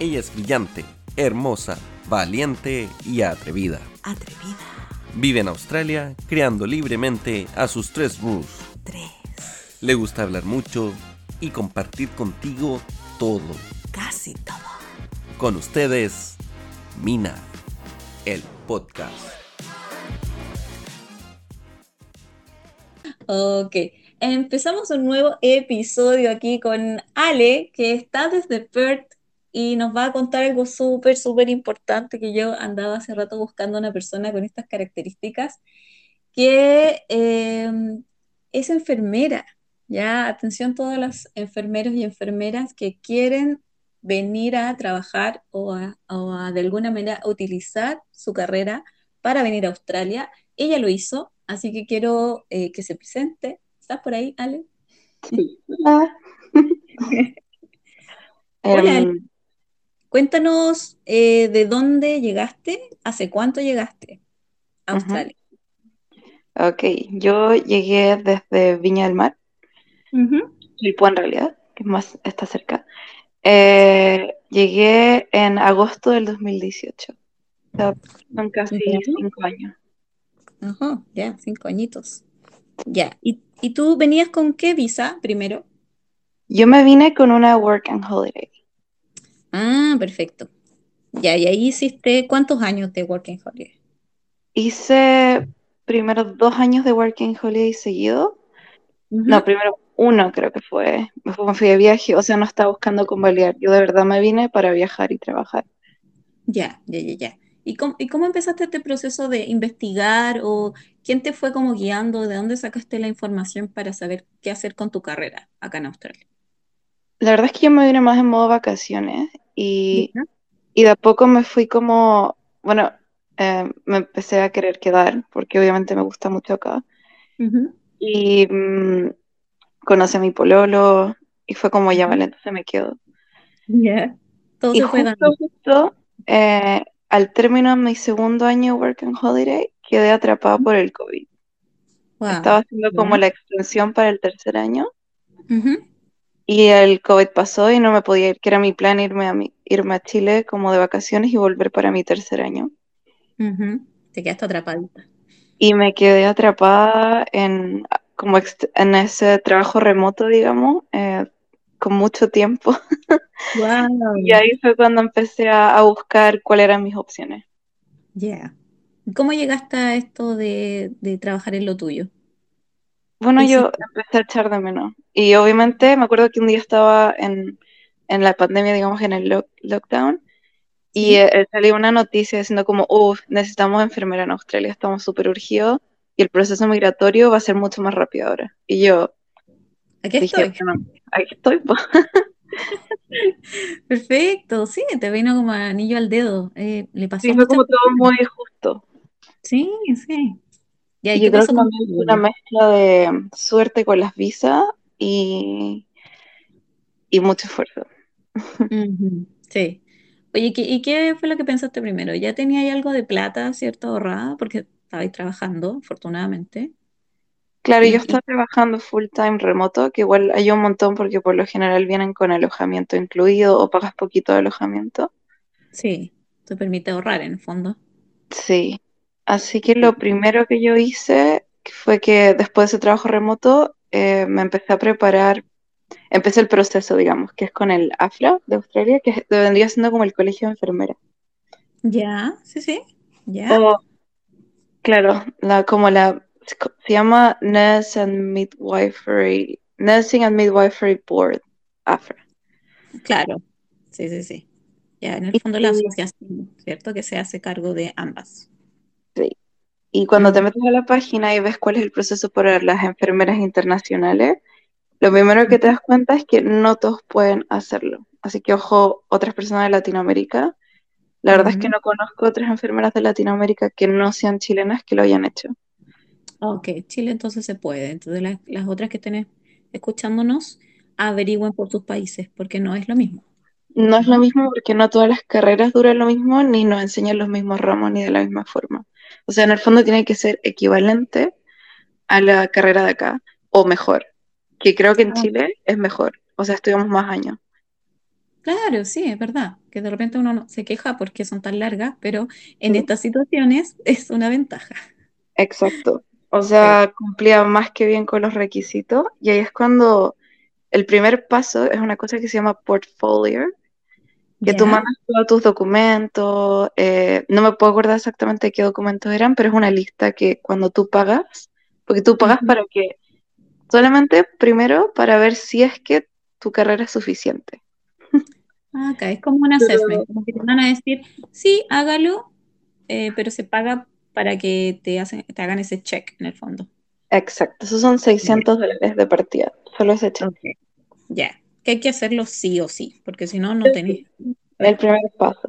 Ella es brillante, hermosa, valiente y atrevida. Atrevida. Vive en Australia, creando libremente a sus tres rules. Tres. Le gusta hablar mucho y compartir contigo todo. Casi todo. Con ustedes, Mina, el podcast. Ok. Empezamos un nuevo episodio aquí con Ale, que está desde Perth y nos va a contar algo súper, súper importante que yo andaba hace rato buscando una persona con estas características, que eh, es enfermera. Ya, atención todas las enfermeros y enfermeras que quieren venir a trabajar o a, o a de alguna manera utilizar su carrera para venir a Australia. Ella lo hizo, así que quiero eh, que se presente. ¿Estás por ahí, Ale? Sí. Hola. Hola, Em, Cuéntanos eh, de dónde llegaste, hace cuánto llegaste a. Australia. Ok, yo llegué desde Viña del Mar. Quilpué en realidad, que más está cerca. Eh, llegué en agosto del 2018. O sea, son casi cinco años. Ajá, ya, cinco añitos. Ya. ¿Y, y tú venías con qué visa primero? Yo me vine con una work and holiday. Ah, perfecto. Ya, y ahí hiciste ¿cuántos años de Working Holiday? Hice primero dos años de work and holiday seguido. No, primero uno creo que fue. Me fui, me fui de viaje, o sea, no estaba buscando convalidar. Yo de verdad me vine para viajar y trabajar. Ya, ya, ya, ya. ¿Y cómo, y cómo empezaste este proceso de investigar o quién te fue como guiando? ¿De dónde sacaste la información para saber qué hacer con tu carrera acá en Australia? La verdad es que yo me vine más en modo vacaciones y, y de a poco me fui como, bueno, eh, me empecé a querer quedar porque obviamente me gusta mucho acá. Y mm, conocí a mi pololo y fue como, ya vale, entonces me quedo. Ya. Todo Y se justo, justo, eh, al término de mi segundo año Work and Holiday, quedé atrapada por el COVID. Estaba Wow. haciendo como la extensión para el tercer año Ujú, y el COVID pasó y no me podía ir, que era mi plan irme a, mi- irme a Chile como de vacaciones y volver para mi tercer año. Te quedaste atrapadita. Y me quedé atrapada en, como en ese trabajo remoto, digamos, eh, con mucho tiempo. Y Wow. ahí fue cuando empecé a, a buscar cuáles eran mis opciones. Ya. ¿Cómo llegaste a esto de, de trabajar en lo tuyo? Bueno, ¿Qué yo hiciste? empecé a echar de menos. Y obviamente me acuerdo que un día estaba en, en la pandemia, digamos, en el lock- lockdown, y ¿Sí? eh, salió una noticia diciendo como, uff, necesitamos enfermera en Australia, estamos súper urgidos y el proceso migratorio va a ser mucho más rápido ahora. Y yo Aquí dije, estoy. aquí estoy. Perfecto. Sí, te vino como anillo al dedo. Eh, le pasó Sí, fue como todo muy justo. Sí, sí. ¿Y yo creo que también una mezcla de suerte con las visas y, y mucho esfuerzo. Sí. Oye, ¿qué- ¿y qué fue lo que pensaste primero? ¿Ya teníais algo de plata, cierto, ahorrada? Porque estabais trabajando, afortunadamente. Claro, yo estaba trabajando full time remoto, que igual hay un montón porque por lo general vienen con alojamiento incluido o pagas poquito de alojamiento. sí, te permite ahorrar en el fondo. Sí. Así que lo primero que yo hice fue que después de ese trabajo remoto eh, me empecé a preparar, empecé el proceso, digamos, que es con el AFRA de Australia, que vendría siendo como el colegio de enfermeras. Ya, sí, sí. Ya. O, claro, la, como la, se llama Nurse and Midwifery, Nursing and Midwifery Board, AFRA. Claro. Sí, sí, sí. Ya, en el Y, fondo la asociación, ¿cierto? Que se hace cargo de ambas. Sí, y cuando te metes a la página y ves cuál es el proceso para las enfermeras internacionales, lo primero que te das cuenta es que no todos pueden hacerlo. Así que ojo, otras personas de Latinoamérica. La verdad es que no conozco otras enfermeras de Latinoamérica que no sean chilenas que lo hayan hecho. Ok, Chile entonces se puede. Entonces las, las otras que estén escuchándonos averigüen por sus países, porque no es lo mismo. No es lo mismo porque no todas las carreras duran lo mismo, ni nos enseñan los mismos ramos, ni de la misma forma. O sea, en el fondo tiene que ser equivalente a la carrera de acá, o mejor, que creo que en Ah, Chile es mejor. O sea, estudiamos más años. Claro, sí, es verdad, que de repente uno no- se queja porque son tan largas, pero en Sí. estas situaciones es una ventaja. Exacto. O Sí. sea, cumplía más que bien con los requisitos y ahí es cuando el primer paso es una cosa que se llama portfolio, que tú ¿Ya? mandas todos tus documentos, eh, no me puedo acordar exactamente qué documentos eran, pero es una lista que cuando tú pagas, porque tú pagas para que, solamente primero para ver si es que tu carrera es suficiente. Ah, Acá es como un assessment, como que te van a decir, sí, hágalo, eh, pero se paga para que te, hacen, te hagan ese check en el fondo. Exacto, esos son 600 dólares de partida, solo ese check. Ok. Ya, que hay que hacerlo sí o sí, porque si no, no tenés. El primer paso.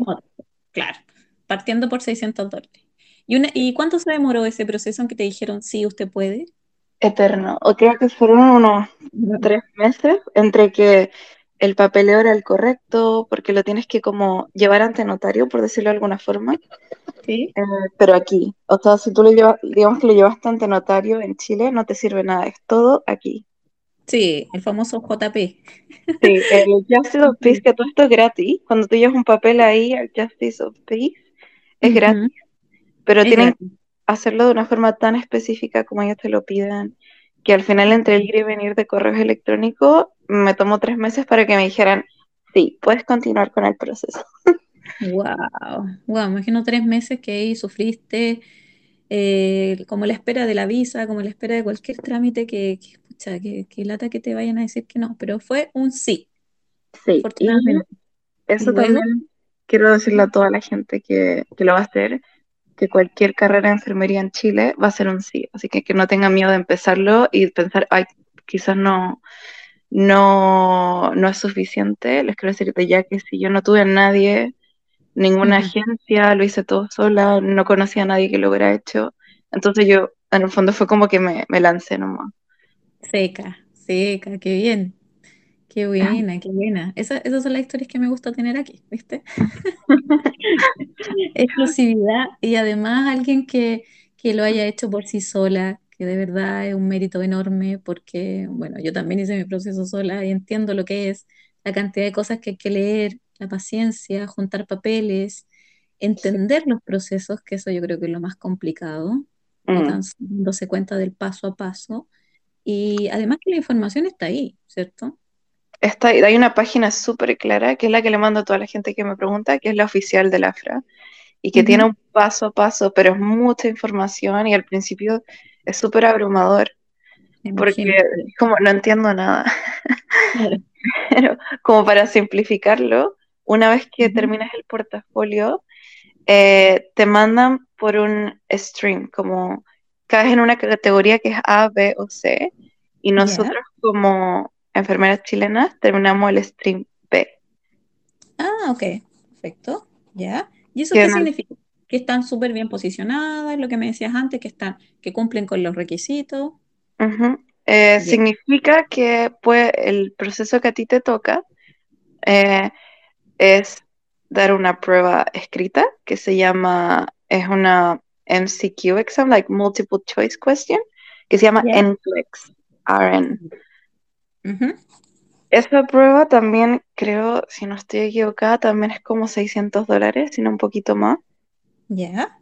Claro, partiendo por 600 dólares. ¿Y, una, ¿Y cuánto se demoró ese proceso en que te dijeron, sí, usted puede? Eterno. O creo que fueron unos tres meses entre que el papeleo era el correcto, porque lo tienes que como llevar ante notario, por decirlo de alguna forma, Sí. eh, pero aquí. O sea, si tú lo llevas, digamos que lo llevaste ante notario en Chile, no te sirve nada, es todo aquí. Sí, el famoso JP. Sí, el Justice of Peace, que todo esto es gratis. Cuando tú llevas un papel ahí al Justice of Peace, es gratis, pero es tienen gratis. hacerlo de una forma tan específica como ellos te lo piden, que al final entre el ir y venir de correos electrónicos me tomó tres meses para que me dijeran, sí, puedes continuar con el proceso. Wow, wow, imagino tres meses que ahí sufriste, eh, como la espera de la visa, como la espera de cualquier trámite que, que, pucha, que, que lata que te vayan a decir que no, pero fue un sí, Sí, afortunadamente. eso también quiero decirle a toda la gente que, que lo va a hacer, que cualquier carrera de enfermería en Chile va a ser un sí, así que que no tengan miedo de empezarlo y pensar, ay, quizás no, no, no es suficiente. Les quiero decir de ya que si yo no tuve a nadie, ninguna agencia, lo hice todo sola, no conocía a nadie que lo hubiera hecho. Entonces yo, en el fondo, fue como que me, me lancé nomás. Seca, seca, qué bien, qué buena, qué buena. Esa- esas son las historias que me gusta tener aquí, ¿viste? Exclusividad y además alguien que, que lo haya hecho por sí sola, que de verdad es un mérito enorme porque, bueno, yo también hice mi proceso sola y entiendo lo que es la cantidad de cosas que hay que leer, la paciencia, juntar papeles, entender los procesos, que eso yo creo que es lo más complicado, Mm. dándose cuenta del paso a paso. Y además que la información está ahí, ¿cierto? Está, hay una página súper clara, que es la que le mando a toda la gente que me pregunta, que es la oficial del AFRA, y que tiene Ujú. un paso a paso, pero es mucha información y al principio es súper abrumador, porque como no entiendo nada. Claro. Pero como para simplificarlo, una vez que terminas el portafolio, eh, te mandan por un stream, como caes en una categoría que es A, B o C, y nosotros como enfermeras chilenas terminamos el stream B. Ah, ok, perfecto, ya. ¿Y eso qué significa? Que están súper bien posicionadas, lo que me decías antes, que están, que cumplen con los requisitos. Eh, significa que pues, el proceso que a ti te toca eh, es dar una prueba escrita que se llama, es una MCQ exam, like multiple choice question, que se llama Ya. NCLEX, RN. Esa prueba también creo, si no estoy equivocada, también es como 600 dólares, sino un poquito más. Ya.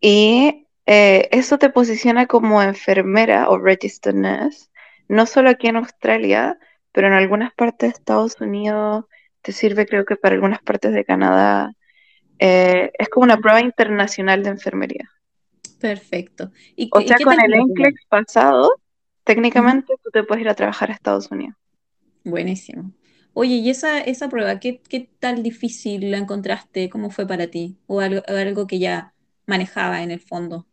Y eh, eso te posiciona como enfermera o registered nurse, no solo aquí en Australia, pero en algunas partes de Estados Unidos, te sirve creo que para algunas partes de Canadá. Eh, es como una prueba internacional de enfermería. Perfecto. ¿Y, O y sea, con el? NCLEX pasado, técnicamente tú te puedes ir a trabajar a Estados Unidos. Buenísimo. Oye, ¿y esa, esa prueba, qué, qué tal difícil la encontraste? ¿Cómo fue para ti? ¿O algo, algo que ya manejaba en el fondo?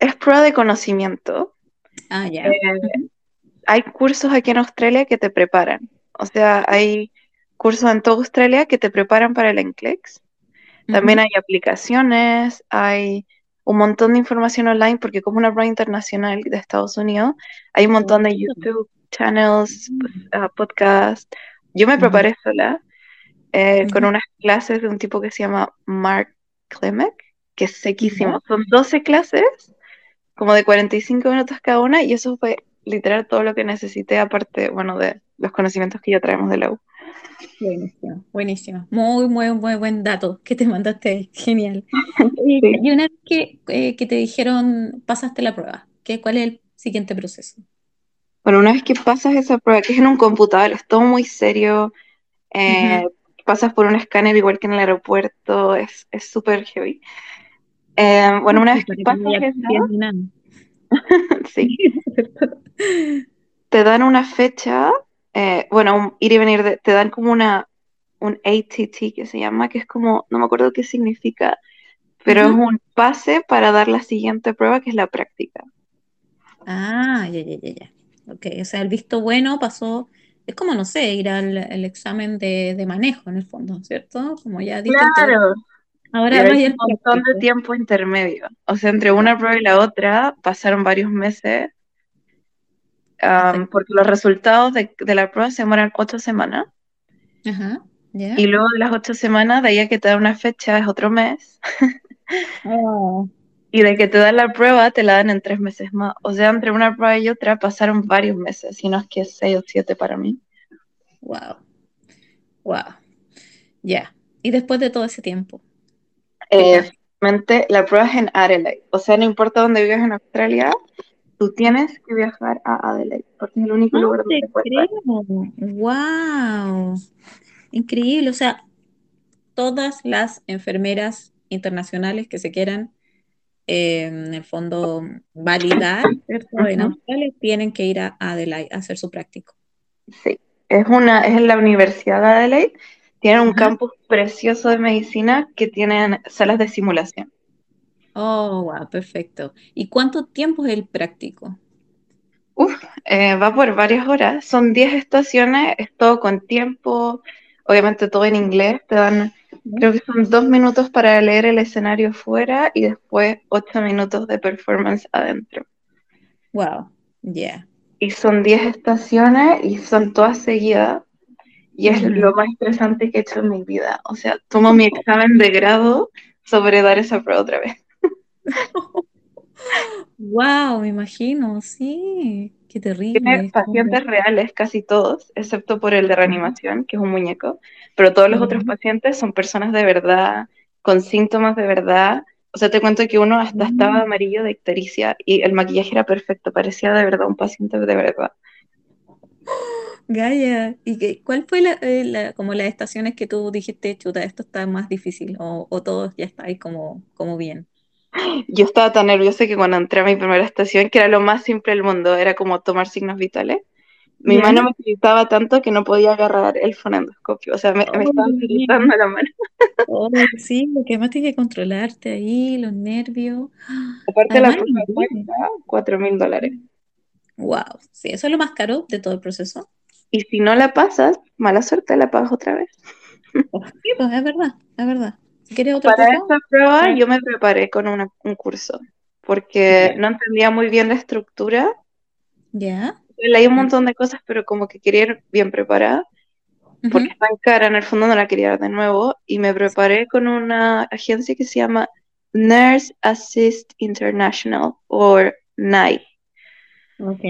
Es prueba de conocimiento. Ah, ya. Eh, hay cursos aquí en Australia que te preparan. O sea, hay cursos en toda Australia que te preparan para el NCLEX. También hay aplicaciones, hay un montón de información online, porque como una prueba internacional de Estados Unidos, hay un montón de. YouTube channels, pues, ah, podcasts. Yo me preparé sola eh, con unas clases de un tipo que se llama Mark Klimek, que es sequísimo. Son 12 clases, como de 45 minutos cada una, y eso fue literal todo lo que necesité, aparte, bueno, de los conocimientos que ya traemos de la U. Buenísimo, buenísimo. Muy, muy, muy buen dato que te mandaste ahí. Genial. Sí. Y una vez que, eh, que te dijeron, pasaste la prueba, ¿qué, ¿cuál es el siguiente proceso? Bueno, una vez que pasas esa prueba, que es en un computador, es todo muy serio, eh, pasas por un escáner igual que en el aeropuerto, es es súper heavy. Eh, bueno, una vez que pasas esa, sí, te dan una fecha, eh, bueno, un ir y venir, de- te dan como una, un ATT que se llama, que es como, no me acuerdo qué significa, pero es Ujú. un pase para dar la siguiente prueba, que es la práctica. Ah, ya, ya, ya, ya. Ok, o sea, el visto bueno pasó, es como, no sé, ir al el examen de, de manejo en el fondo, ¿cierto? Como ya teórico. Claro. Ahora Y hay un montón de tiempo intermedio. O sea, entre una prueba y la otra pasaron varios meses, Porque los resultados de, de la prueba se demoran ocho semanas. Y luego de las ocho semanas, de ahí a que te dan una fecha, es otro mes. Oh, Y de que te dan la prueba, te la dan en tres meses más. O sea, entre una prueba y otra pasaron varios meses, si no es que seis o siete para mí. wow, wow. Ya. Y después de todo ese tiempo, Eh, la prueba es en Adelaide. O sea, no importa dónde vivas en Australia, tú tienes que viajar a Adelaide, porque es el único no lugar te donde puedes creo. Wow. Increíble. O sea, todas las enfermeras internacionales que se quieran, eh, en el fondo, validar, ¿cierto? En Australia, tienen que ir a Adelaide a hacer su práctico. Sí, es una, es en la Universidad de Adelaide. Tienen un Ajá. campus precioso de medicina que tienen salas de simulación. Oh, wow, perfecto. ¿Y cuánto tiempo es el práctico? Uf, eh, va por varias horas. Son 10 estaciones, es todo con tiempo, obviamente todo en inglés. Te dan, creo que son dos minutos para leer el escenario fuera y después ocho minutos de performance adentro. Wow, ya. Y son 10 estaciones y son todas seguidas. Y es lo más estresante que he hecho en mi vida. O sea, tomo mi examen de grado sobre dar esa prueba otra vez. Wow, me imagino, sí, qué Tiene terrible. pacientes reales, casi todos, excepto por el de reanimación, que es un muñeco, pero todos los otros pacientes son personas de verdad, con síntomas de verdad. O sea, te cuento que uno hasta estaba Mm. amarillo de ictericia y el maquillaje era perfecto, parecía de verdad un paciente de verdad. Gaia, ¿y qué- cuál fue la, eh, la- como las estaciones que tú dijiste, chuta, esto está más difícil o, o todo ya está ahí como, como bien? Yo estaba tan nerviosa que cuando entré a mi primera estación, que era lo más simple del mundo, era como tomar signos vitales, mi ¿Ya? mano me gritaba tanto que no podía agarrar el fonendoscopio, o sea, me, me Oh, estaba Dios mío. gritando la mano. Oh, sí, porque además tienes que controlarte ahí, los nervios. Aparte la Además, inglés. cuesta cuatro mil dólares. Wow, sí, eso es lo más caro de todo el proceso. Y si no la pasas, mala suerte, la pagas otra vez. Oh, sí, pues es verdad, es verdad. Quieres Para esta prueba yo me preparé con una- un curso, porque no entendía muy bien la estructura. ¿Ya? Leí un montón de cosas, pero como que quería ir bien preparada, porque Ujú. es tan cara, en el fondo no la quería dar de nuevo, y me preparé con una agencia que se llama Nurse Assist International, o NAI. Ok.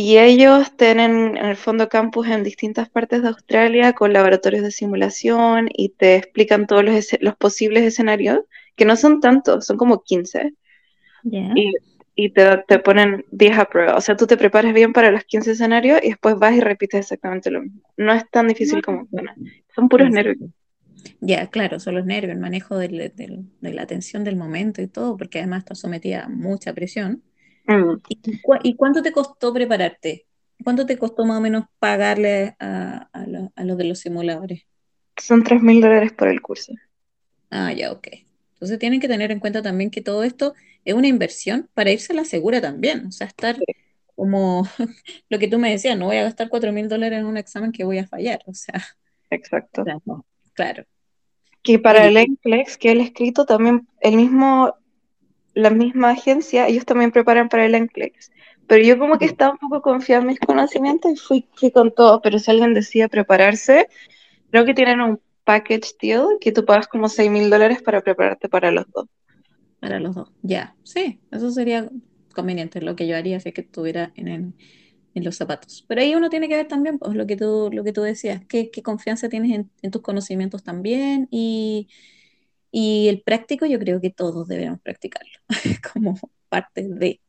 Y ellos tienen en el fondo campus en distintas partes de Australia con laboratorios de simulación y te explican todos los, los posibles escenarios, que no son tantos, son como 15, Ya. y, y te, te ponen 10 a prueba. O sea, tú te preparas bien para los 15 escenarios y después vas y repites exactamente lo mismo. No es tan difícil como suena. Son puros En nervios. Ya, claro, son los nervios, el manejo del- del- de la atención del momento y todo, porque además estás sometida a mucha presión. Mm. ¿Y, cuánto te costó prepararte? ¿Cuánto te costó más o menos pagarle a, a, lo- a los de los simuladores? Son 3 mil dólares por el curso. Ah, ya, ok. Entonces tienen que tener en cuenta también que todo esto es una inversión para irse a la segura también. O sea, estar como lo que tú me decías, no voy a gastar cuatro mil dólares en un examen que voy a fallar. O sea, Exacto. claro, claro. Que para el NCLEX que él escrito también, el mismo, la misma agencia, ellos también preparan para el NCLEX. Pero yo como que estaba un poco confiada en mis conocimientos y fui, fui con todo, pero si alguien decide prepararse, creo que tienen un package deal que tú pagas como 6 mil dólares para prepararte para los dos. para los dos. Ya, sí, eso sería conveniente, lo que yo haría si es que estuviera en el, en los zapatos. Pero ahí uno tiene que ver también pues, lo, que tú, lo que tú decías, qué, qué confianza tienes en, en tus conocimientos también y, y el práctico yo creo que todos debemos practicarlo como parte de.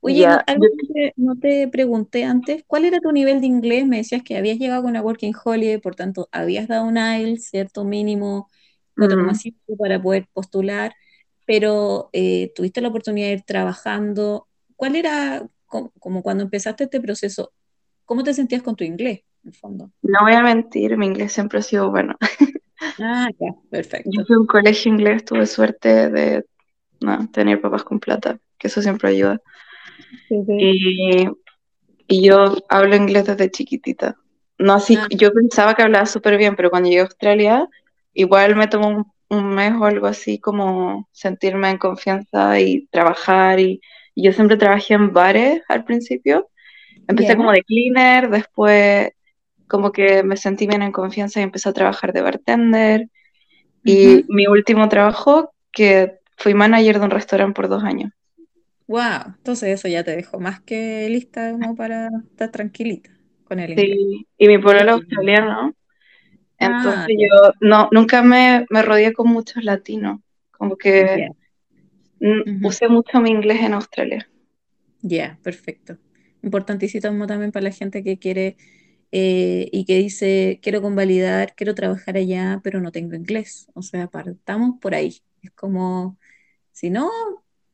Oye, no, algo que te- no te pregunté antes, ¿cuál era tu nivel de inglés? Me decías que habías llegado con una Working Holiday, por tanto, habías dado un IELTS, cierto mínimo Mm. 4,5 para poder postular, pero eh, tuviste la oportunidad de ir trabajando. ¿Cuál era, co- como, cuando empezaste este proceso, cómo te sentías con tu inglés, en el fondo? No voy a mentir, mi inglés siempre ha sido bueno. Ah, ya, Yo perfecto. fui a un colegio inglés, tuve suerte de no, tener papás con plata, que eso siempre ayuda. Sí, sí. Y, y yo hablo inglés desde chiquitita. No así, Ah, yo pensaba que hablaba súper bien, pero cuando llegué a Australia, igual me tomó un, un mes o algo así como sentirme en confianza y trabajar. Y, y yo siempre trabajé en bares al principio. Empecé como de cleaner, después como que me sentí bien en confianza y empecé a trabajar de bartender. Y Ujú. mi último trabajo, que fui manager de un restaurante por dos años. Wow, entonces eso ya te dejó más que lista como para estar tranquilita con el inglés. Sí, y mi Brígido. australiano, Ah, entonces ya, yo no, nunca me, me rodeé con muchos latinos, como que ya. mm, Ujú. usé mucho mi inglés en Australia. Ya, perfecto. Importantísimo también para la gente que quiere eh, y que dice, quiero convalidar, quiero trabajar allá, pero no tengo inglés. O sea, partamos por ahí. Es como, si no,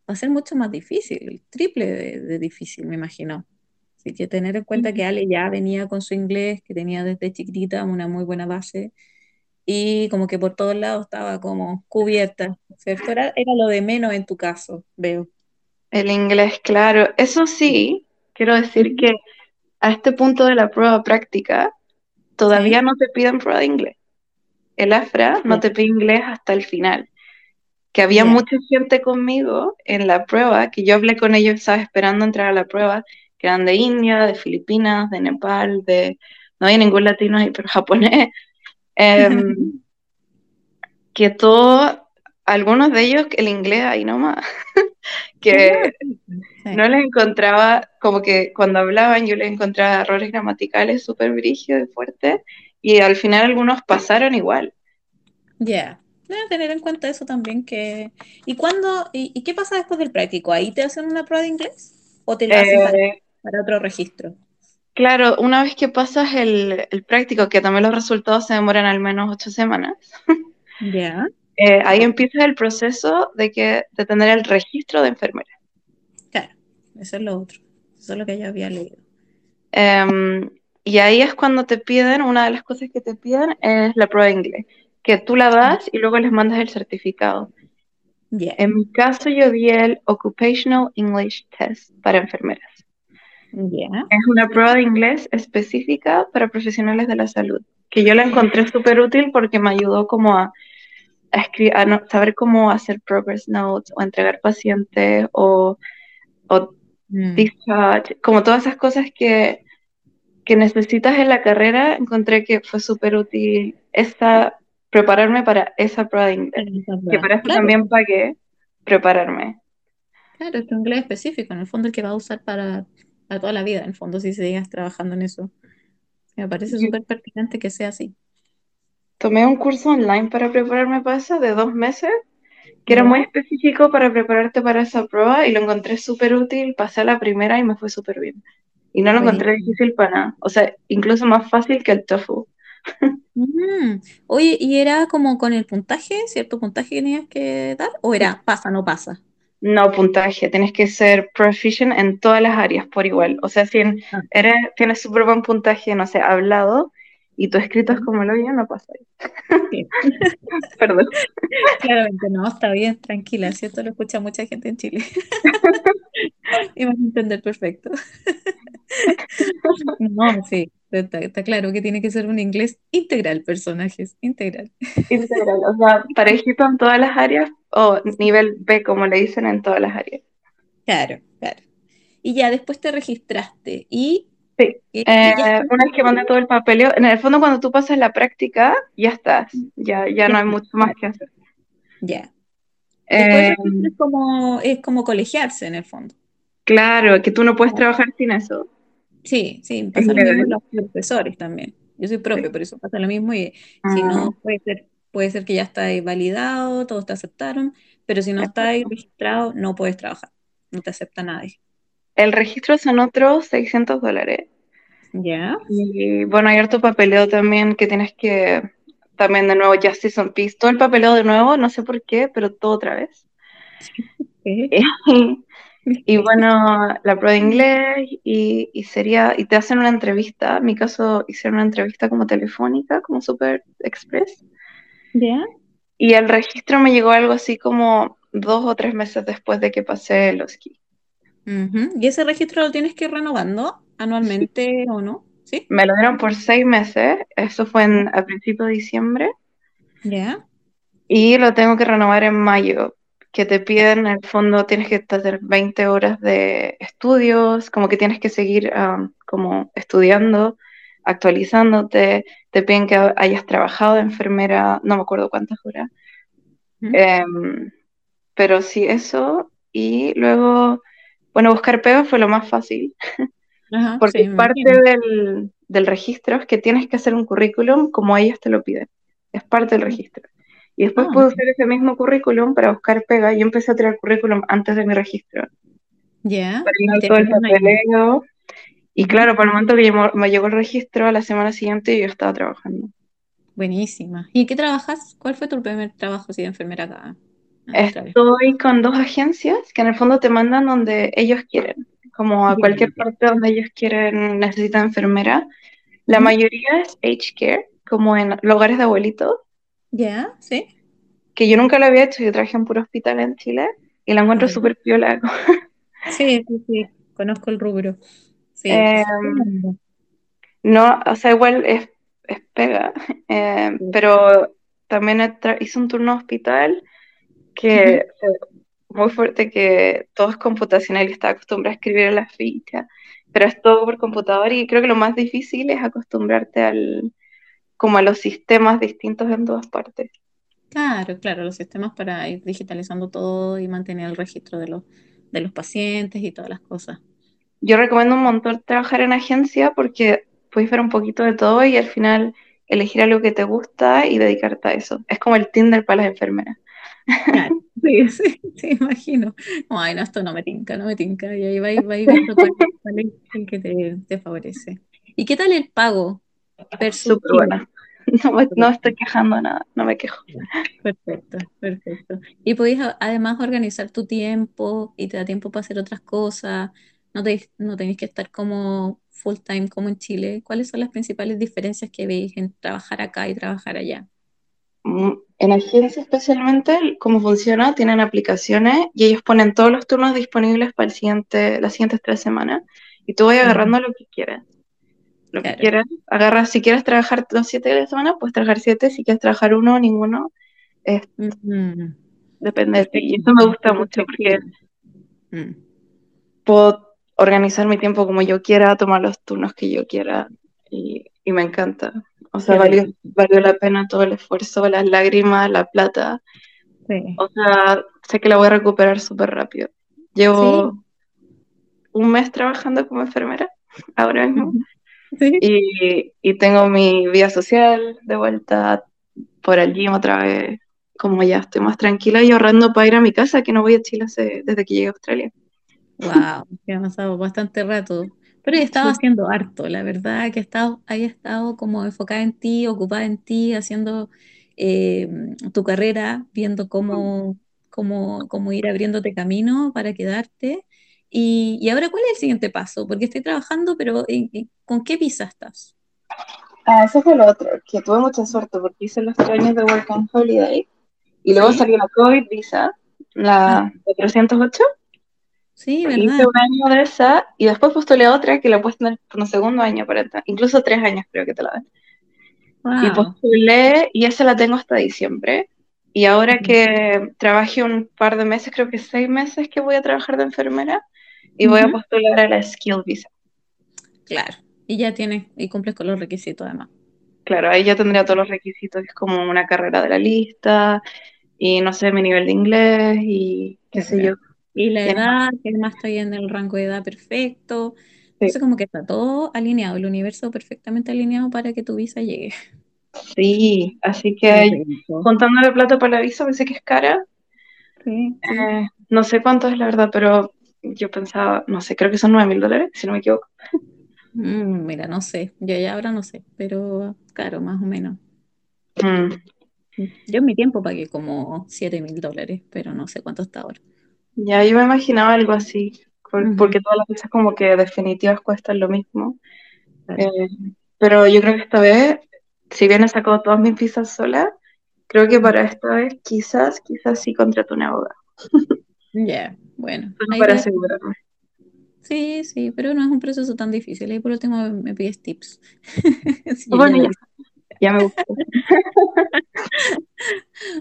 va a ser mucho más difícil, el triple de, de difícil, me imagino. Así que tener en cuenta que Ale ya venía con su inglés, que tenía desde chiquitita una muy buena base y como que por todos lados estaba como cubierta, ¿cierto? Era, era lo de menos en tu caso, veo. El inglés, claro. Eso sí, quiero decir que a este punto de la prueba práctica, todavía ¿Sí? no te piden prueba de inglés. El AFRA no Ya, te pide inglés hasta el final. Que había ya. mucha gente conmigo en la prueba, que yo hablé con ellos, estaba esperando entrar a la prueba, que eran de India, de Filipinas, de Nepal, de... No había ningún latino ahí, pero japonés. Em, que todos, algunos de ellos, el inglés ahí nomás, que Sí. No les encontraba, como que cuando hablaban yo les encontraba errores gramaticales súper brígidos y fuertes, y al final algunos pasaron igual. Ya. Deben tener en cuenta eso también que... ¿Y cuándo, y, y qué pasa después del práctico? ¿Ahí te hacen una prueba de inglés? ¿O te la hacen para, Eh, para otro registro? claro, una vez que pasas el, el práctico, que también los resultados se demoran al menos ocho semanas, Ya. eh, ahí empieza el proceso de, que, de tener el registro de enfermera. Eso es lo otro. Eso es lo que yo había leído. Em, y ahí es cuando te piden, una de las cosas que te piden es la prueba de inglés, que tú la das y luego les mandas el certificado. En mi caso yo di el Occupational English Test para enfermeras. ya. Es una prueba de inglés específica para profesionales de la salud, que yo la encontré súper útil porque me ayudó como a, a, a no- saber cómo hacer progress notes o entregar pacientes o, o Mm, discharge, como todas esas cosas que, que necesitas en la carrera, encontré que fue súper útil esa, prepararme para esa prueba de inglés, que para eso Claro, también pagué prepararme. claro, es tu inglés específico, en el fondo el que va a usar para, para toda la vida, en el fondo si sigues trabajando en eso. Me parece súper pertinente que sea así. tomé un curso online para prepararme para eso de dos meses que era muy específico para prepararte para esa prueba y lo encontré súper útil, pasé a la primera y me fue súper bien. Y no lo encontré Buenísimo. difícil para nada, o sea, incluso más fácil que el TOEFL. Mm. Oye, ¿y era como con el puntaje, cierto puntaje que tenías que dar? ¿O era pasa, no pasa? No puntaje, tienes que ser proficient en todas las áreas por igual. O sea, si en- Ah, eres, tienes súper buen puntaje, no sé, hablado, y tu escrito es sí, como el hoyo, no pasa ahí. sí. Perdón. Claramente no, está bien, tranquila, ¿cierto? Lo escucha mucha gente en Chile. Y van a entender perfecto. No, sí, está, está claro que tiene que ser un inglés integral, personajes, integral. Integral, o sea, parejito en todas las áreas, o nivel B, como le dicen, en todas las áreas. Claro, claro. Y ya después te registraste y, Sí. y, Eh, y una vez que mandé todo el papeleo, en el fondo cuando tú pasas la práctica, ya estás, ya, ya no hay mucho más que hacer. ya. Eh, es como, es como colegiarse en el fondo. claro, que tú no puedes trabajar sin eso. Sí, sí, pasa lo mismo los profesores también. Yo soy propio, por eso pasa lo mismo y si no, Ah, puede ser, puede ser que ya está validado, todos te aceptaron, pero si no está registrado, no puedes trabajar, no te acepta nadie. El registro son otros 600 dólares. ¿Ya? Y bueno, hay harto papeleo también que tienes que, también de nuevo, Justice on Peace, todo el papeleo de nuevo, no sé por qué, pero todo otra vez. Y bueno, la prueba de inglés y, y sería, y te hacen una entrevista, en mi caso hicieron una entrevista como telefónica, como super express, ¿Ya? y el registro me llegó algo así como dos o tres meses después de que pasé los esquí. Ujú. ¿Y ese registro lo tienes que ir renovando anualmente o no? ¿Sí? Me lo dieron por seis meses, eso fue en, a principios de diciembre, ¿Ya? y lo tengo que renovar en mayo, que te piden, en el fondo tienes que hacer 20 horas de estudios, como que tienes que seguir um, como estudiando, actualizándote, te piden que hayas trabajado de enfermera, no me acuerdo cuántas horas, Ujú. Em, pero sí eso, y luego, bueno, buscar pega fue lo más fácil, Ajá, porque sí, parte del, del registro es que tienes que hacer un currículum como ellos te lo piden, es parte del registro. Y después Ah, pude usar ese mismo currículum para buscar pega. Yo empecé a tirar currículum antes de mi registro, ¿ya? para Y todo el papeleo. Claro, para el momento que me llegó el registro, a la semana siguiente yo estaba trabajando. Buenísima. ¿Y en qué trabajas? ¿Cuál fue tu primer trabajo así de enfermera acá? Estoy con dos agencias que en el fondo te mandan donde ellos quieren, como a cualquier parte donde ellos quieren, necesitan enfermera. La mayoría es aged care, como en lugares de abuelitos, ¿Ya? ¿Sí? que yo nunca lo había hecho, yo trabajé en puro hospital en Chile y la encuentro Ya. súper piola. Sí, sí, sí. Conozco el rubro. Sí, Eh, no, o sea, igual es, es pega, eh, Sí. pero también hice un turno hospital que muy fuerte, que todo es computacional y estaba acostumbrada a escribir en la ficha, pero es todo por computador y creo que lo más difícil es acostumbrarte al, como a los sistemas distintos en todas partes. Claro, claro, los sistemas para ir digitalizando todo y mantener el registro de los, de los pacientes y todas las cosas. Yo recomiendo un montón trabajar en agencia porque puedes ver un poquito de todo y al final elegir algo que te gusta y dedicarte a eso. Es como el Tinder para las enfermeras. Claro, sí, sí, sí, imagino. Ay, no, esto no me tinca, no me tinca. Y ahí vais, vais viendo cuál, es el que te, te favorece. ¿Y qué tal el pago Súper buena. No no estoy quejando nada, no me quejo. Perfecto, perfecto. Y podéis además organizar tu tiempo y te da tiempo para hacer otras cosas. No, te, no tenéis que estar como full time como en Chile. ¿Cuáles son las principales diferencias que veis en trabajar acá y trabajar allá? En agencia especialmente, cómo funciona, tienen aplicaciones y ellos ponen todos los turnos disponibles para el siguiente, las siguientes tres semanas y tú vas agarrando lo que quieras. Lo que Claro. quieras, agarras, si quieres trabajar los siete de la semana, puedes trabajar siete, si quieres trabajar uno, ninguno, es- depende de ti. Y eso me gusta mucho porque. Mm, puedo organizar mi tiempo como yo quiera, tomar los turnos que yo quiera y, y me encanta. O sea, valió, valió la pena todo el esfuerzo, las lágrimas, la plata. Sí. O sea, sé que la voy a recuperar súper rápido. Sí. Llevo un mes trabajando como enfermera ahora mismo. Sí. y, y tengo mi vida social de vuelta por el gym otra vez. Como ya estoy más tranquila y ahorrando para ir a mi casa, que no voy a Chile hace- desde que llegué a Australia. Wow, que ha pasado bastante rato. Pero he estado haciendo harto, la verdad que he estado, estado como enfocada en ti, ocupada en ti, haciendo eh, tu carrera, viendo cómo, cómo, cómo ir abriéndote camino para quedarte. Y, y ahora, ¿cuál es el siguiente paso? Porque estoy trabajando, pero ¿en- en- ¿con qué visa estás? Ah, eso fue lo otro, que tuve mucha suerte porque hice los tres años de Work and Holiday y luego ¿Sí? salió la COVID visa, Ah, la 408, sí, hice ¿verdad? un año de esa y después postulé a otra que la puedes tener por un segundo año para incluso tres años creo que te la dan. Y Wow. postulé y esa la tengo hasta diciembre. Y ahora que trabajé un par de meses, creo que seis meses que voy a trabajar de enfermera y voy a postular a la Skill Visa. Claro. Y ya tienes, y cumples con los requisitos además. Claro, ahí ya tendría todos los requisitos, es como una carrera de la lista y no sé, mi nivel de inglés y qué sé yo. Y la edad, que además ahí en el rango de edad perfecto. Entonces como que está todo alineado, el universo perfectamente alineado para que tu visa llegue. Sí, así que juntando la plata para la visa, pensé que es cara. Sí, sí. Eh, no sé cuánto es la verdad, pero yo pensaba, no sé, creo que son 9 mil dólares, si no me equivoco. Mm, mira, no sé, yo ya ahora no sé, pero claro, más o menos. Mm, Yo en mi tiempo pagué como 7 mil dólares, pero no sé cuánto está ahora. Ya, yo me imaginaba algo así, porque todas las visas como que definitivas cuestan lo mismo. Eh, pero yo creo que esta vez, si bien he sacado todas mis visas sola, creo que para esta vez quizás, quizás sí contrato una abogado, Ya, bueno, solo para asegurarme. Sí, sí, pero no es un proceso tan difícil. Ahí por último me pides tips. Sí, Bueno, ya. Ya me gustó.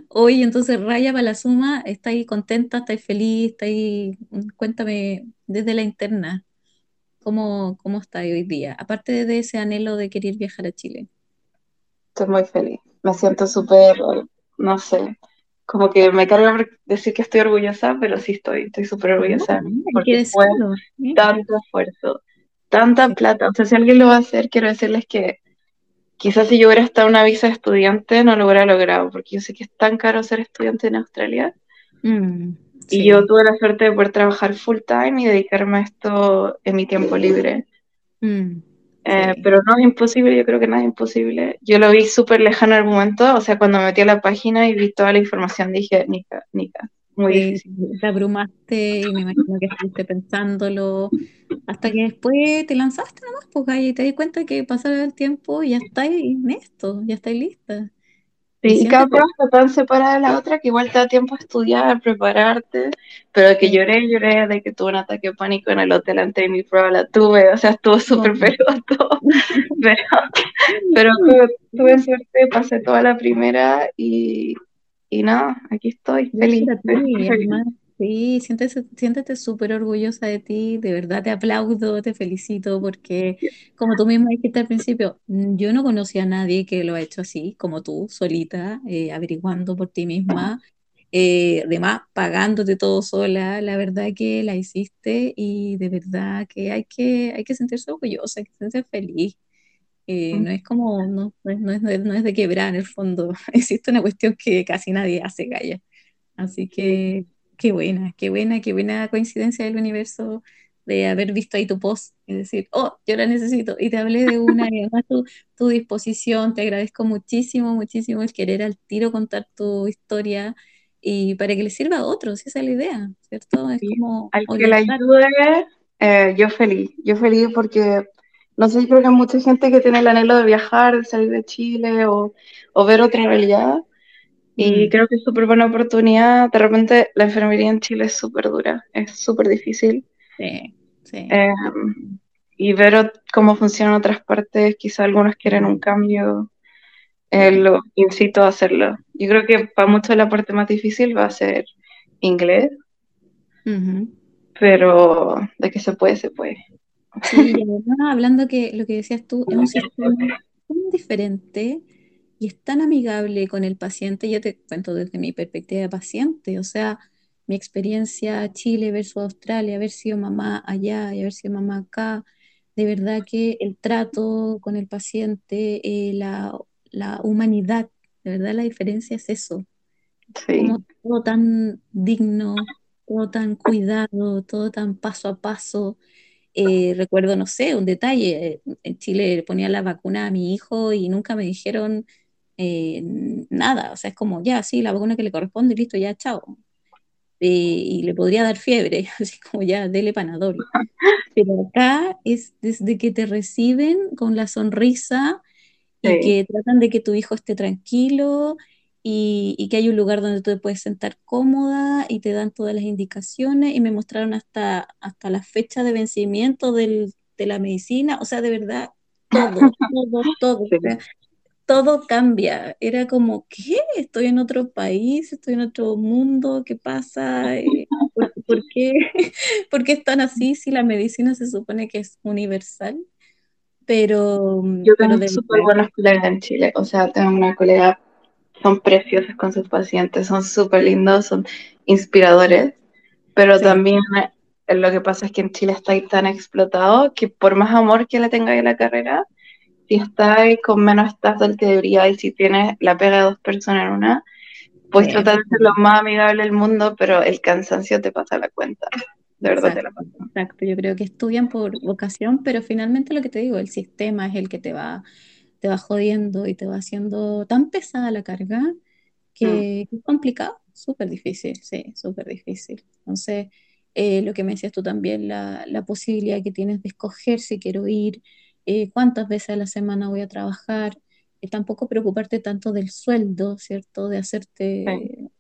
Oye, entonces Raya para la suma, ¿estáis contenta? ¿Estáis feliz? ¿Estáis... Cuéntame desde la interna, ¿cómo, cómo estáis hoy día? Aparte de ese anhelo de querer viajar a Chile. Estoy muy feliz. Me siento súper, no sé, como que me carga por decir que estoy orgullosa, pero sí estoy, estoy súper orgullosa de mí, porque fue. ¿sí? tanto esfuerzo, tanta plata. O sea, si alguien lo va a hacer, quiero decirles que quizás si yo hubiera estado en una visa de estudiante no lo hubiera logrado, porque yo sé que es tan caro ser estudiante en Australia. Mm, Y yo tuve la suerte de poder trabajar full time y dedicarme a esto en mi tiempo libre. Mm, Eh, sí. pero no es imposible, yo creo que nada es imposible. Yo lo vi súper lejano en el momento, o sea, cuando me metí a la página y vi toda la información, dije, Nica, Nica, muy Sí, difícil. te abrumaste y me imagino que estuviste pensándolo hasta que después te lanzaste nomás, Gaya, y te di cuenta que pasaba el tiempo y ya estáis en esto, ya estáis lista. Y Sí, y cada prueba está tan separada de la otra que igual te da tiempo a estudiar, prepararte, pero de que lloré, lloré, de que tuve un ataque de pánico en el hotel antes de mi prueba, la tuve, o sea, estuvo súper No. peludo, pero, pero tuve, tuve suerte, pasé toda la primera y, y nada, aquí estoy, feliz, feliz, sí, siéntese- siéntete súper orgullosa de ti, de verdad te aplaudo, te felicito, porque como tú mismo dijiste al principio, mm, yo no conocía a nadie que lo ha hecho así, como tú, solita, eh, averiguando por ti misma, eh, además pagándote todo sola, la verdad que la hiciste y de verdad que hay que, hay que sentirse orgullosa, hay que sentirse feliz. Eh, no es como, no, no es, no es de no es de quebrar en el fondo, existe una cuestión que casi nadie hace, Gaya. Así que qué buena, qué buena, qué buena coincidencia del universo de haber visto ahí tu post y decir, oh, yo la necesito. Y te hablé de una y además tu, tu disposición, te agradezco muchísimo, muchísimo el querer al tiro contar tu historia y para que le sirva a otros, esa es la idea, ¿cierto? Es Sí, como Al que la ayude, eh, yo feliz, yo feliz porque, no sé, yo creo que hay mucha gente que tiene el anhelo de viajar, de salir de Chile o, o ver otra realidad y Mm, creo que es súper buena oportunidad. De repente la enfermería en Chile es súper dura, es súper difícil sí, sí. eh, y ver cómo funcionan otras partes, quizá algunos quieren un cambio, eh, sí. lo incito a hacerlo. Yo creo que para muchos la parte más difícil va a ser inglés, Ujú. pero de que se puede, se puede. Sí, además, hablando que lo que decías tú, es un sistema tan diferente y es tan amigable con el paciente. Yo te cuento desde mi perspectiva de paciente, o sea, mi experiencia Chile versus Australia, haber sido mamá allá y haber sido mamá acá, de verdad que el trato con el paciente, eh, la, la humanidad, de verdad la diferencia es eso, Sí. como todo tan digno, todo tan cuidado, todo tan paso a paso. Eh, recuerdo, no sé, un detalle, eh, en Chile le ponía la vacuna a mi hijo y nunca me dijeron eh, nada, o sea, es como, ya, sí, la vacuna que le corresponde listo, ya, chao. Eh, y le podría dar fiebre, así como ya, dele Panadol. Pero acá es desde que te reciben con la sonrisa y Sí. que tratan de que tu hijo esté tranquilo y, y que hay un lugar donde tú te puedes sentar cómoda y te dan todas las indicaciones y me mostraron hasta, hasta la fecha de vencimiento del- de la medicina, o sea, de verdad, todo, todo, todo, Sí. Todo cambia. Era como, ¿qué? Estoy en otro país, estoy en otro mundo, ¿qué pasa? Eh, ¿Por, por qué? ¿Por qué están así si la medicina se supone que es universal? Pero, Yo pero tengo súper buenos colegas en Chile, o sea, tengo una colega, son preciosas con sus pacientes, son súper lindos, son inspiradores, pero Sí. también lo que pasa es que en Chile está tan explotado que por más amor que le tenga a la carrera, si está con menos staff del que debería y si tienes la pega de dos personas en una, puedes tratar de ser lo más amigable del mundo, pero el cansancio te pasa la cuenta. De verdad exacto, te la pasa. Exacto, yo creo que estudian por vocación, pero finalmente lo que te digo, el sistema es el que te va, te va jodiendo y te va haciendo tan pesada la carga que mm. es complicado, súper difícil, sí, súper difícil. Entonces, eh, lo que me decías tú también, la, la, posibilidad que tienes de escoger si quiero ir, eh, cuántas veces a la semana voy a trabajar, y tampoco preocuparte tanto del sueldo, ¿cierto? De hacerte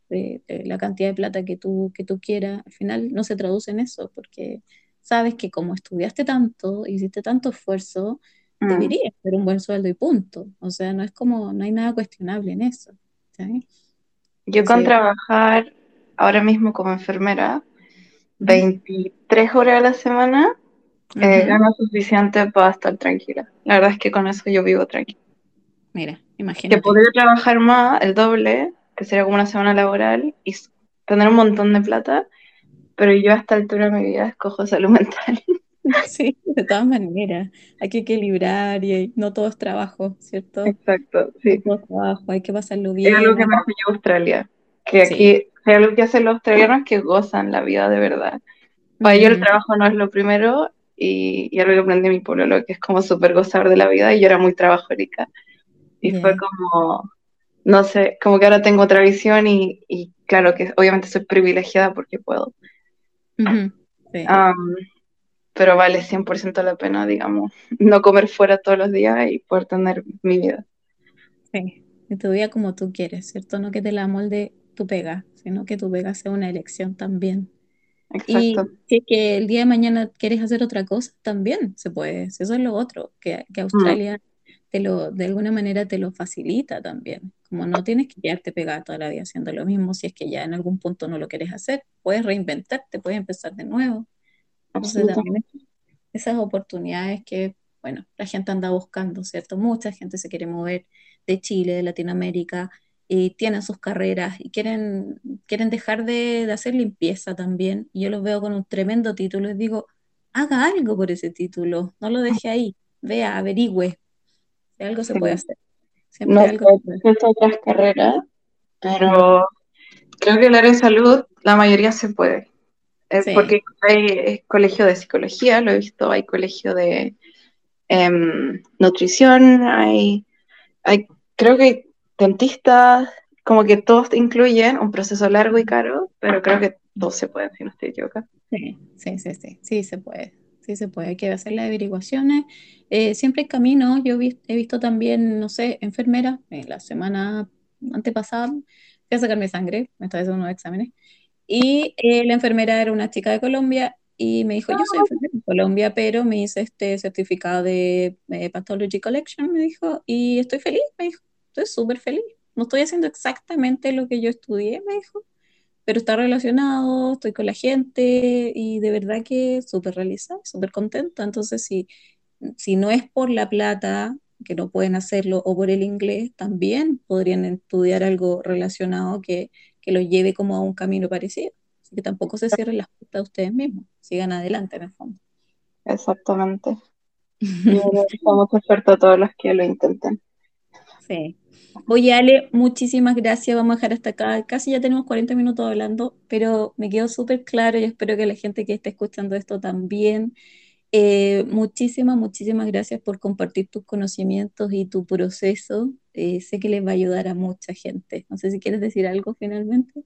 de, la cantidad de plata que tú, que tú quieras, al final no se traduce en eso, porque sabes que como estudiaste tanto, hiciste tanto esfuerzo, mm. deberías tener un buen sueldo y punto. O sea, no es como, no hay nada cuestionable en eso. Yo con trabajar ahora mismo como enfermera, 23 horas a la semana, eh, gano suficiente para estar tranquila. La verdad es que con eso yo vivo tranquila. Mira, imagínate. Que podría trabajar más, el doble, que sería como una semana laboral, y tener un montón de plata, pero yo a esta altura de mi vida escojo salud mental. Sí, de todas maneras, hay que equilibrar y no todo es trabajo, ¿cierto? Exacto, sí. No todo es trabajo, hay que pasarlo bien. Es algo que me enseñó Australia, que aquí hay algo que hacen los australianos que gozan la vida de verdad. Para ellos el trabajo no es lo primero y, y algo que aprendí en mi pueblo, lo que es como súper gozar de la vida y yo era muy trabajólica. Y fue como, no sé, como que ahora tengo otra visión y, y claro que obviamente soy privilegiada porque puedo. pero vale 100% la pena, digamos, no comer fuera todos los días y poder tener mi vida. Sí, y tu vida como tú quieres, ¿cierto? No que te la molde tu pega, sino que tu pega sea una elección también. Exacto. Y si es que el día de mañana quieres hacer otra cosa, también se puede. Eso es lo otro, que, que mm. Australia lo, de alguna manera te lo facilita también. Como no tienes que quedarte pegada toda la vida haciendo lo mismo, si es que ya en algún punto no lo quieres hacer, puedes reinventarte, puedes empezar de nuevo. Entonces también esas oportunidades que, bueno, la gente anda buscando, ¿cierto? Mucha gente se quiere mover de Chile, de Latinoamérica, y tienen sus carreras y quieren, quieren dejar de, de hacer limpieza también. Y yo los veo con un tremendo título y digo, haga algo por ese título, no lo deje ahí, vea, averigüe, algo se puede hacer. no algo otras carreras, pero creo que el área de salud, la mayoría se puede. Porque hay colegio de psicología, lo he visto, hay colegio de em, nutrición, hay, hay, creo que dentistas, como que todos incluyen un proceso largo y caro, pero creo que todos se pueden, si no estoy equivocada. Sí, sí, sí, sí, sí se puede sí se puede, hay que hacer las averiguaciones. Eh, siempre hay camino, yo he visto también, no sé, enfermeras, en la semana antepasada fui a sacarme sangre, me estaba haciendo unos exámenes, y eh, la enfermera era una chica de Colombia y me dijo, yo soy enfermera de Colombia, pero me hice este certificado de Pathology Collection, me dijo, y estoy feliz, me dijo, estoy súper feliz. No estoy haciendo exactamente lo que yo estudié, me dijo, pero está relacionado, estoy con la gente y de verdad que súper realizada, súper contenta. Entonces, si, si no es por la plata, que no pueden hacerlo, o por el inglés, también podrían estudiar algo relacionado que, que los lleve como a un camino parecido. Así que tampoco se cierren las puertas a ustedes mismos, sigan adelante en el fondo. Exactamente. Y estamos suerte a todos los que lo intenten. Sí. Oye, Ale, muchísimas gracias. Vamos a dejar hasta acá. Casi ya tenemos 40 minutos hablando, pero me quedó súper claro y espero que la gente que esté escuchando esto también. Eh, muchísimas, muchísimas gracias por compartir tus conocimientos y tu proceso. Eh, sé que les va a ayudar a mucha gente. No sé si quieres decir algo finalmente.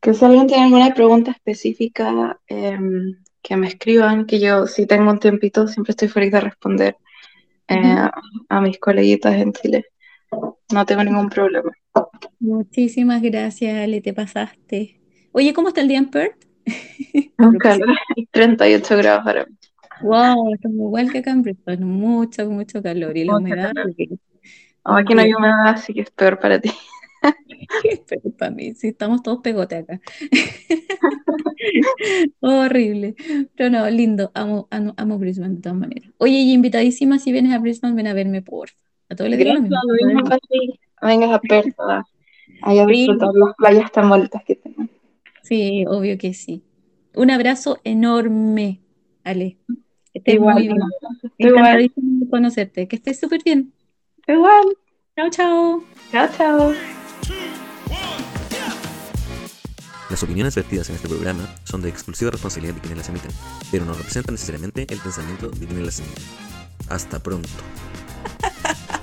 Que si alguien tiene alguna pregunta específica, em, que me escriban, que yo si tengo un tiempito siempre estoy feliz de responder eh, a mis coleguitas en Chile. No tengo ningún problema. Muchísimas gracias, Ale, te pasaste. Oye, ¿cómo está el día en Perth? Un calor, 38 grados ahora. Wow, está igual que acá en Brisbane, mucho, mucho calor. Y la humedad. aquí no hay humedad, así que es peor para ti. es peor para mí, sí, estamos todos pegote acá. Horrible. Pero no, lindo, amo, amo, amo, Brisbane de todas maneras. Oye, y invitadísima, si vienes a Brisbane, ven a verme, por a todos les digo lo mismo. Vengas a Perth a disfrutar las playas tan bonitas que tenemos. Sí, obvio que sí. Un abrazo enorme, Ale. Que estés Igual, muy bien. igual, Encantadísimo de conocerte. Que estés súper bien. igual. Chao, chao. Chao, chao. Las opiniones vertidas en este programa son de exclusiva responsabilidad de quienes las emiten, pero no representan necesariamente el pensamiento de quienes las emiten. Hasta pronto.